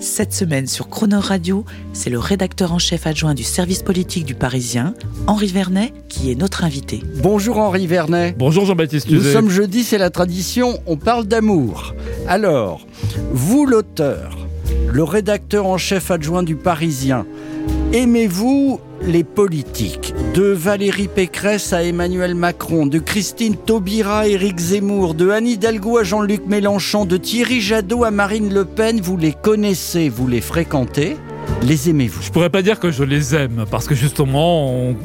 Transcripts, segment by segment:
Cette semaine sur Croner Radio, c'est le rédacteur en chef adjoint du service politique du Parisien, Henri Vernet, qui est notre invité. Bonjour Henri Vernet. Bonjour Jean-Baptiste Nous sommes jeudi, c'est la tradition, on parle d'amour. Alors, vous l'auteur, le rédacteur en chef adjoint du Parisien, aimez-vous les politiques De Valérie Pécresse à Emmanuel Macron, de Christine Taubira à Éric Zemmour, de Anne Hidalgo à Jean-Luc Mélenchon, de Thierry Jadot à Marine Le Pen, vous les connaissez, vous les fréquentez, les aimez-vous? Je pourrais pas dire que je les aime parce que justement, on-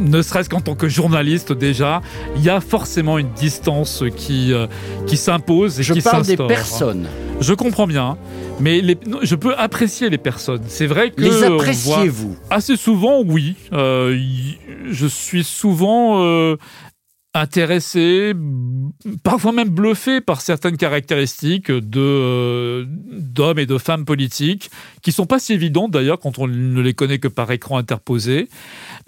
ne serait-ce qu'en tant que journaliste déjà, il y a forcément une distance qui euh, qui s'impose et Je qui parle des s'instaure. personnes. Je comprends bien, mais les- non, je peux apprécier les personnes. C'est vrai que Les appréciez-vous? Assez souvent, oui. Euh, y- je suis souvent euh, intéressé, parfois même bluffé par certaines caractéristiques de euh, d'hommes et de femmes politiques qui sont pas si évidentes d'ailleurs quand on ne les connaît que par écran interposé.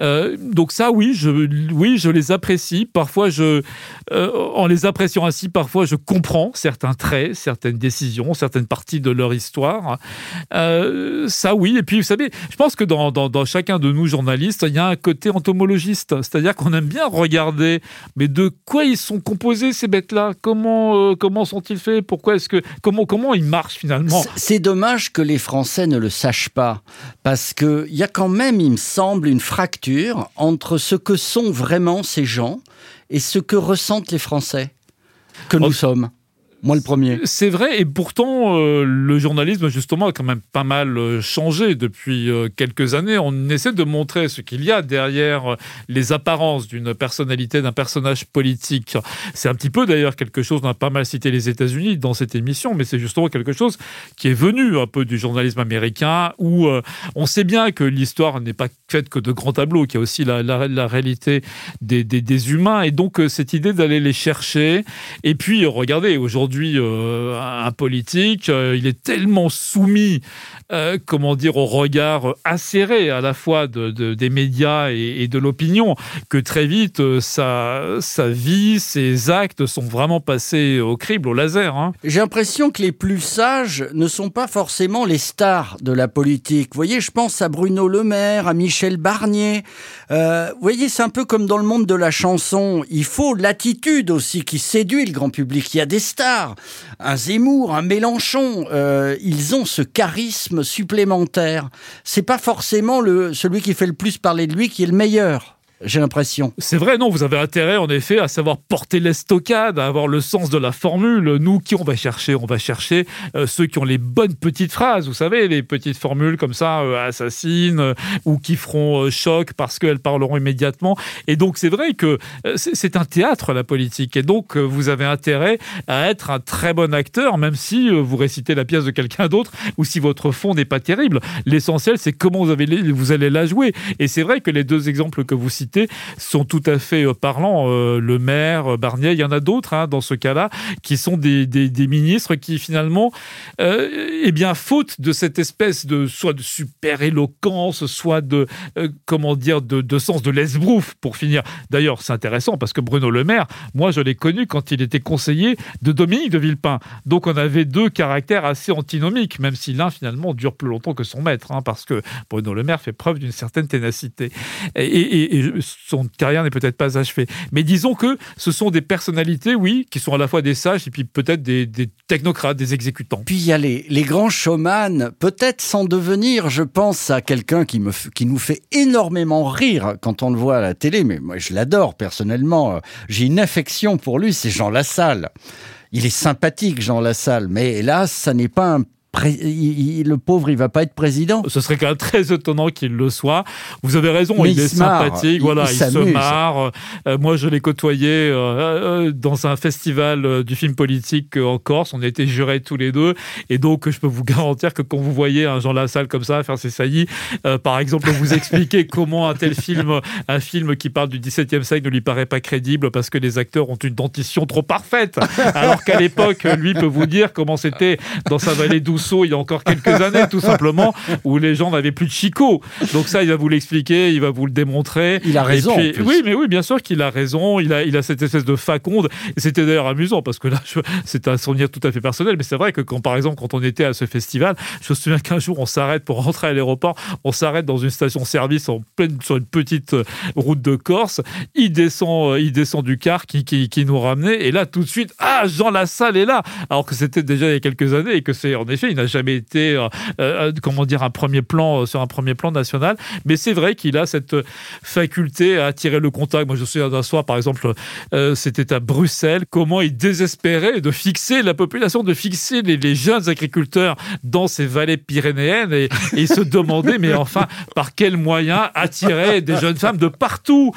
Euh, donc ça, oui, je, oui, je les apprécie. Parfois, euh, en les appréciant ainsi, parfois, je comprends certains traits, certaines décisions, certaines parties de leur histoire. Euh, ça, oui. Et puis, vous savez, je pense que dans, chacun de nous journalistes, il y a un côté entomologiste, c'est-à-dire qu'on aime bien regarder, mais de quoi ils sont composés ces bêtes-là? Comment, comment sont-ils faits? Pourquoi est-ce que comment comment ils marchent finalement? C'est dommage que les Français ne le sachent pas, parce qu'il y a quand même, il me semble, une fracture entre ce que sont vraiment ces gens et ce que ressentent les Français que nous Oh. sommes. Moi le premier. C'est vrai, et pourtant, euh, le journalisme, justement, a quand même pas mal euh, changé depuis euh, quelques années. On essaie de montrer ce qu'il y a derrière les apparences d'une personnalité, d'un personnage politique. C'est un petit peu, d'ailleurs, quelque chose, on a pas mal cité les États-Unis dans cette émission, mais c'est justement quelque chose qui est venu un peu du journalisme américain, où on sait bien que l'histoire n'est pas faite que de grands tableaux, qu'il y a aussi la, réalité des, humains, et donc cette idée d'aller les chercher, et puis, regardez, aujourd'hui, euh, un politique, euh, il est tellement soumis, euh, comment dire, au regard acéré à la fois de, de- des médias et, de l'opinion, que très vite, sa, vie, ses actes sont vraiment passés au crible, au laser. hein. J'ai l'impression que les plus sages ne sont pas forcément les stars de la politique. Vous voyez, je pense à Bruno Le Maire, à Michel Barnier. Vous voyez, c'est un peu comme dans le monde de la chanson. Il faut l'attitude aussi qui séduit le grand public. Il y a des stars, un Zemmour, un Mélenchon. euh, ils ont ce charisme supplémentaire. C'est pas forcément le celui qui fait le plus parler de lui qui est le meilleur. J'ai l'impression. C'est vrai, non, vous avez intérêt en effet à savoir porter l'estocade, à avoir le sens de la formule. Nous, qui on va chercher? On va chercher euh, ceux qui ont les bonnes petites phrases, vous savez, les petites formules comme ça, euh, assassines, euh, ou qui feront euh, choc parce qu'elles parleront immédiatement. Et donc, c'est vrai que c'est un théâtre, la politique. Et donc, vous avez intérêt à être un très bon acteur, même si vous récitez la pièce de quelqu'un d'autre, ou si votre fond n'est pas terrible. L'essentiel, c'est comment vous, avez vous allez la jouer. Et c'est vrai que les deux exemples que vous citez sont tout à fait euh, parlants. Euh, le maire, euh, Barnier, il y en a d'autres hein, dans ce cas-là, qui sont des, ministres qui finalement, eh bien, faute de cette espèce de soit de super éloquence, soit de comment dire de, sens de l'esbrouf pour finir. D'ailleurs, c'est intéressant parce que Bruno Le Maire, moi, je l'ai connu quand il était conseiller de Dominique de Villepin. Donc, on avait deux caractères assez antinomiques, même si l'un finalement dure plus longtemps que son maître, hein, parce que Bruno Le Maire fait preuve d'une certaine ténacité. Et- et son carrière n'est peut-être pas achevée. Mais disons que ce sont des personnalités, oui, qui sont à la fois des sages et puis peut-être des, technocrates, des exécutants. Puis il y a les, grands showman, peut-être sans devenir, je pense à quelqu'un qui, qui nous fait énormément rire quand on le voit à la télé, mais moi je l'adore personnellement, j'ai une affection pour lui, c'est Jean Lassalle. Il est sympathique Jean Lassalle, mais hélas, ça n'est pas un le pauvre, il va pas être président. Ce serait quand même très étonnant qu'il le soit. Vous avez raison, il, est sympathique, voilà, il, se marre. Euh, moi, je l'ai côtoyé euh, euh, dans un festival du film politique en Corse. On a été jurés tous les deux, et donc je peux vous garantir que quand vous voyez un Jean Lassalle comme ça faire ses saillies, par exemple, vous expliquer comment un tel film, un film qui parle du XVIIe siècle, ne lui paraît pas crédible parce que les acteurs ont une dentition trop parfaite, alors qu'à l'époque, lui peut vous dire comment c'était dans sa vallée il y a encore quelques années, tout simplement, où les gens n'avaient plus de chicot. Donc ça, il va vous l'expliquer, il va vous le démontrer. Il a raison. oui, mais oui, bien sûr qu'il a raison. Il a, il a cette espèce de faconde. C'était d'ailleurs amusant parce que là, c'est un souvenir tout à fait personnel. Mais c'est vrai que quand, par exemple, quand on était à ce festival, je me souviens qu'un jour, on s'arrête pour rentrer à l'aéroport. On s'arrête dans une station-service en pleine, sur une petite euh, route de Corse. Il descend, euh, il descend du car qui, qui, qui nous ramenait. Et là, tout de suite, ah, Jean Lassalle est là. Alors que c'était déjà il y a quelques années et que c'est, en effet, il n'a jamais été, euh, euh, comment dire, un premier plan euh, sur un premier plan national. Mais c'est vrai qu'il a cette faculté à attirer le contact. Moi, je me souviens d'un soir, par exemple, c'était à Bruxelles, comment il désespérait de fixer la population, de fixer les, jeunes agriculteurs dans ces vallées pyrénéennes et, se demandait, mais enfin, par quels moyens attirer des jeunes femmes de partout,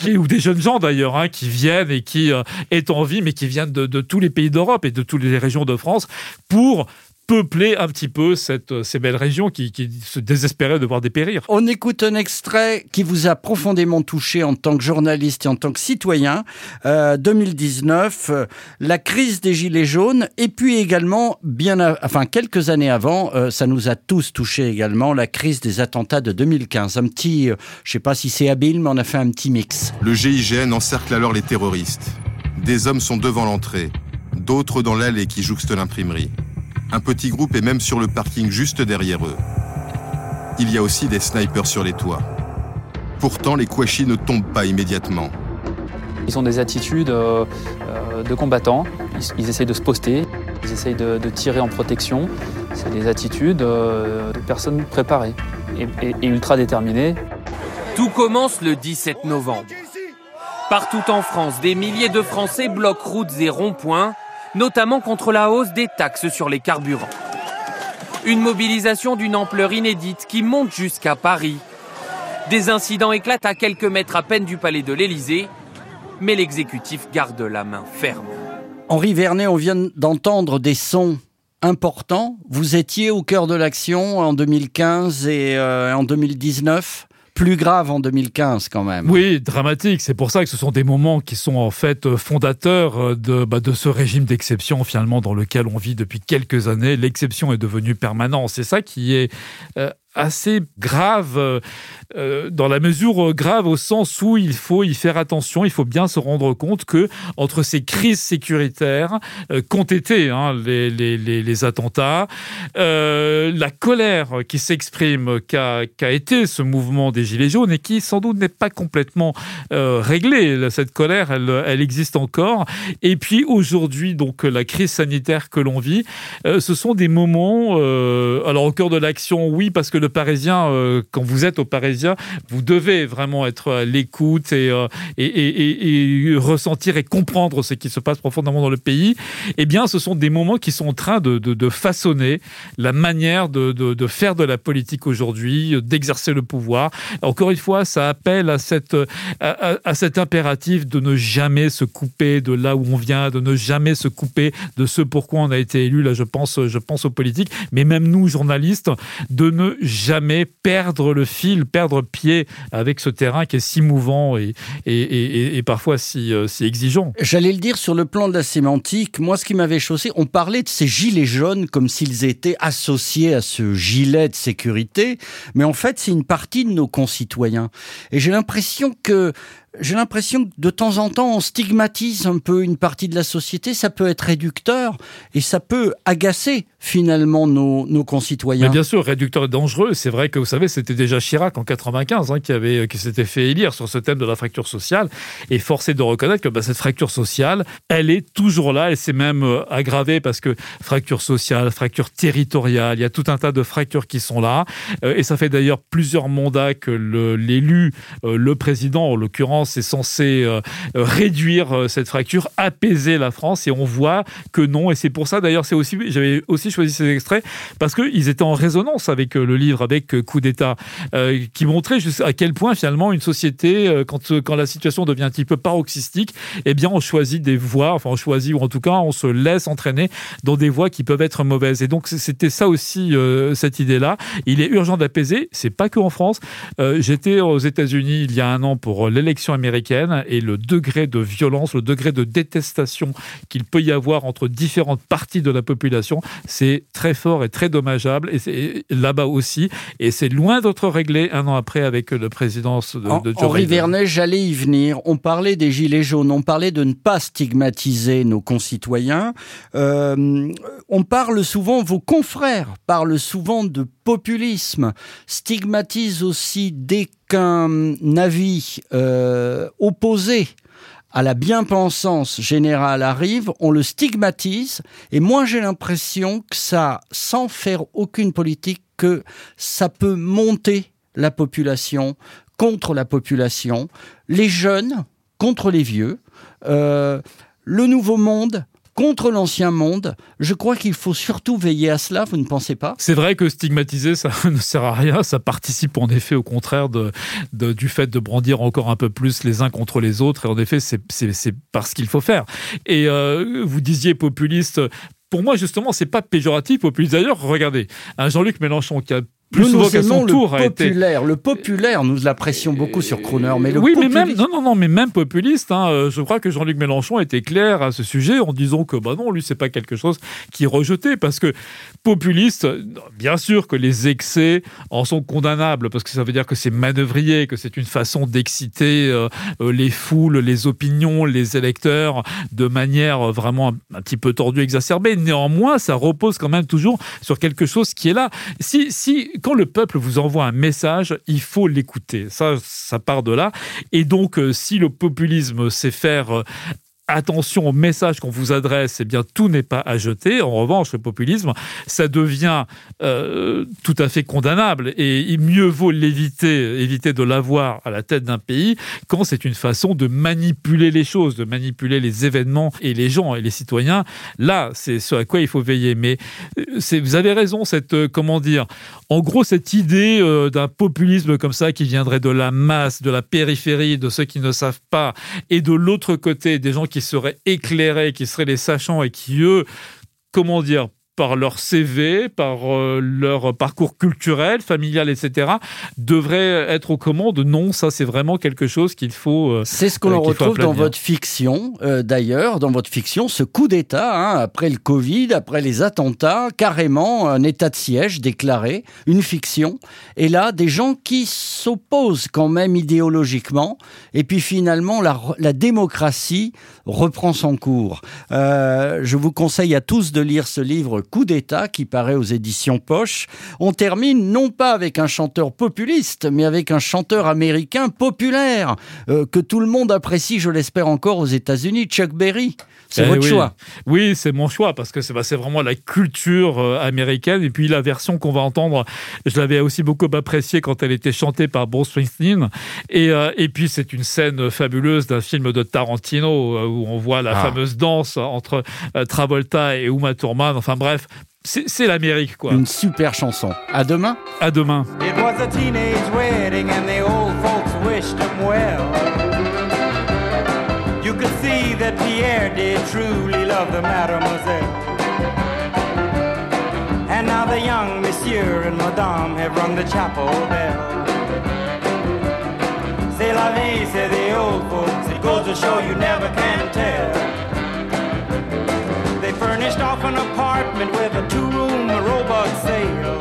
qui, ou des jeunes gens d'ailleurs, hein, qui viennent et qui est en vie, mais qui viennent de tous les pays d'Europe et de toutes les régions de France pour peupler un petit peu cette, ces belles régions qui, se désespéraient de voir dépérir. On écoute un extrait qui vous a profondément touché en tant que journaliste et en tant que citoyen. 2019, euh, euh, la crise des Gilets jaunes, et puis également, bien, enfin quelques années avant, euh, ça nous a tous touché également, la crise des attentats de 2015. Un petit, je sais pas si c'est habile, mais on a fait un petit mix. Le GIGN encercle alors les terroristes. Des hommes sont devant l'entrée, d'autres dans l'allée qui jouxte l'imprimerie. Un petit groupe est même sur le parking juste derrière eux. Il y a aussi des snipers sur les toits. Pourtant, les Kouachi ne tombent pas immédiatement. Ils ont des attitudes euh, euh, de combattants. Ils, essayent de se poster, ils essayent de, tirer en protection. C'est des attitudes euh, de personnes préparées et, et ultra déterminées. Tout commence le 17 novembre. Partout en France, des milliers de Français bloquent routes et ronds-points notamment contre la hausse des taxes sur les carburants. Une mobilisation d'une ampleur inédite qui monte jusqu'à Paris. Des incidents éclatent à quelques mètres à peine du palais de l'Élysée, mais l'exécutif garde la main ferme. Henri Vernet, on vient d'entendre des sons importants. Vous étiez au cœur de l'action en 2015 et euh, en 2019 plus grave en 2015 quand même. Oui, dramatique. C'est pour ça que ce sont des moments qui sont en fait fondateurs euh, de, bah, de ce régime d'exception finalement dans lequel on vit depuis quelques années. L'exception est devenue permanente. C'est ça qui est euh, assez grave euh, euh, dans la mesure grave au sens où il faut y faire attention, il faut bien se rendre compte que entre ces crises sécuritaires euh, qu'ont été hein, les, les, les, attentats, la colère qui s'exprime, qu'a qu'a été ce mouvement des Gilets jaunes et qui sans doute n'est pas complètement réglée. Cette colère, elle, elle existe encore. Et puis aujourd'hui, donc la crise sanitaire que l'on vit, ce sont des moments, alors au cœur de l'action, oui, parce que le Parisien, euh, quand vous êtes au Parisien, vous devez vraiment être à l'écoute euh, et, ressentir et comprendre ce qui se passe profondément dans le pays. Eh bien, ce sont des moments qui sont en train de, façonner la manière de, faire de la politique aujourd'hui, d'exercer le pouvoir. Encore une fois, ça appelle à, à cet impératif de ne jamais se couper de là où on vient, de ne jamais se couper de ce pourquoi on a été élu. Là, je pense, je pense aux politiques, mais même nous, journalistes, de ne jamais perdre le fil, perdre pied avec ce terrain qui est si mouvant et, et, et, parfois si, euh, si exigeant. J'allais le dire sur le plan de la sémantique, moi ce qui m'avait chaussé, on parlait de ces gilets jaunes comme s'ils étaient associés à ce gilet de sécurité, mais en fait c'est une partie de nos concitoyens. Et j'ai l'impression que j'ai l'impression que de temps en temps, on stigmatise un peu une partie de la société. Ça peut être réducteur et ça peut agacer finalement nos, nos concitoyens. Mais bien sûr, réducteur et dangereux. C'est vrai que vous savez, c'était déjà Chirac en 95 hein, qui avait qui s'était fait élire sur ce thème de la fracture sociale. Et forcé de reconnaître que bah, cette fracture sociale, elle est toujours là. Elle s'est même euh, aggravée parce que fracture sociale, fracture territoriale, il y a tout un tas de fractures qui sont là. Euh, et ça fait d'ailleurs plusieurs mandats que l'élu, euh, le président en l'occurrence France est censé euh, réduire euh, cette fracture, apaiser la France, et on voit que non. Et c'est pour ça, d'ailleurs, c'est aussi, j'avais aussi choisi ces extraits parce qu'ils étaient en résonance avec le livre, avec Coup d'État, qui montrait à quel point finalement une société, quand, quand la situation devient un petit peu paroxystique, eh bien, on choisit des voies, enfin, on choisit, ou en tout cas, on se laisse entraîner dans des voies qui peuvent être mauvaises. Et donc, c'était ça aussi, cette idée-là. Il est urgent d'apaiser. C'est pas que en France. J'étais aux États-Unis il y a un an pour l'élection américaine et le degré de violence, le degré de détestation qu'il peut y avoir entre différentes parties de la population, c'est très fort et très dommageable. Et c'est là-bas aussi. Et c'est loin d'être réglé un an après avec le présidence de, de Joe Henri Vernet, j'allais y venir. On parlait des gilets jaunes, on parlait de ne pas stigmatiser nos concitoyens. Euh, on parle souvent, vos confrères parlent souvent de populisme, stigmatise aussi dès qu'un avis euh, opposé à la bien-pensance générale arrive, on le stigmatise, et moi j'ai l'impression que ça, sans faire aucune politique, que ça peut monter la population contre la population, les jeunes contre les vieux, euh, le nouveau monde contre l'ancien monde. Je crois qu'il faut surtout veiller à cela, vous ne pensez pas? C'est vrai que stigmatiser, ça ne sert à rien. Ça participe en effet au contraire du fait de brandir encore un peu plus les uns contre les autres. Et en effet, c'est parce qu'il faut faire. Et euh, vous disiez populiste pour moi, justement, c'est pas péjoratif, populiste. D'ailleurs, regardez, un Jean-Luc Mélenchon qui a plus nous, souvent son tour le populaire. Le populaire, nous l'apprécions beaucoup sur Croner, mais le oui, mais même non, non, non, mais même populiste. Hein, euh, je crois que Jean-Luc Mélenchon était clair à ce sujet en disant que bah non, lui c'est pas quelque chose qui rejetait parce que populiste, bien sûr que les excès en sont condamnables parce que ça veut dire que c'est manœuvrier, que c'est une façon d'exciter euh, euh, les foules, les opinions, les électeurs de manière vraiment un, petit peu tordue, exacerbée. Néanmoins, ça repose quand même toujours sur quelque chose qui est là. Si, si quand le peuple vous envoie un message, il faut l'écouter. Ça, ça part de là. Et donc, euh, si le populisme sait faire euh, attention au message qu'on vous adresse, eh bien tout n'est pas à jeter. En revanche, le populisme, ça devient euh, tout à fait condamnable et mieux vaut l'éviter, éviter de l'avoir à la tête d'un pays quand c'est une façon de manipuler les choses, de manipuler les événements et les gens et les citoyens. Là, c'est ce à quoi il faut veiller. Mais euh, vous avez raison, cette euh, comment dire, en gros cette idée d'un populisme comme ça qui viendrait de la masse, de la périphérie, de ceux qui ne savent pas, et de l'autre côté des gens qui seraient éclairés, qui seraient les sachants et qui, eux, comment dire, par leur CV, par euh, leur parcours culturel, familial, etc., devraient être aux commandes. Non, ça c'est vraiment quelque chose qu'il faut. Euh, c'est ce qu'on euh, retrouve dans votre fiction, d'ailleurs, dans votre fiction, ce coup d'État, hein, après le Covid, après les attentats, carrément un état de siège déclaré, une fiction. Et là, des gens qui s'opposent quand même idéologiquement, et puis finalement, la, la démocratie reprend son cours. je vous conseille à tous de lire ce livre Coup d'État qui paraît aux éditions Poche. On termine non pas avec un chanteur populiste, mais avec un chanteur américain populaire euh, que tout le monde apprécie, je l'espère encore aux États-Unis, Chuck Berry. C'est eh votre choix. Oui, c'est mon choix parce que c'est bah, vraiment la culture euh, américaine. Et puis la version qu'on va entendre, je l'avais aussi beaucoup appréciée quand elle était chantée par Bruce Springsteen. Et, euh, et puis c'est une scène fabuleuse d'un film de Tarantino où on voit la ah. fameuse danse entre Travolta et Uma Thurman. Enfin bref, c'est l'Amérique, quoi. Une super chanson. À demain. À demain. It was a teenage wedding and the old folks wished him well. You could see that Pierre did truly love the mademoiselle. And now the young monsieur and madame have rung the chapel bell. C'est la vie, say the old folks. It goes to show you never can tell. furnished off an apartment with a two-room robot sale.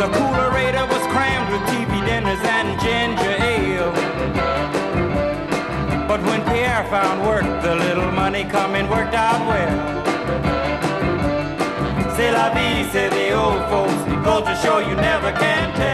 The coolerator was crammed with TV dinners and ginger ale. But when Pierre found work, the little money coming worked out well. C'est la vie, say the old folks. To show you never can tell.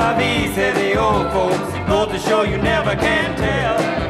La vie, say the old folks. Goes to show you never can tell.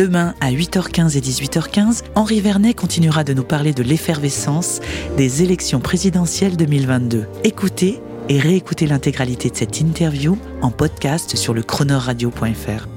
Demain à 8h15 et 18h15, Henri Vernet continuera de nous parler de l'effervescence des élections présidentielles 2022. Écoutez et réécoutez l'intégralité de cette interview en podcast sur le chronoradio.fr.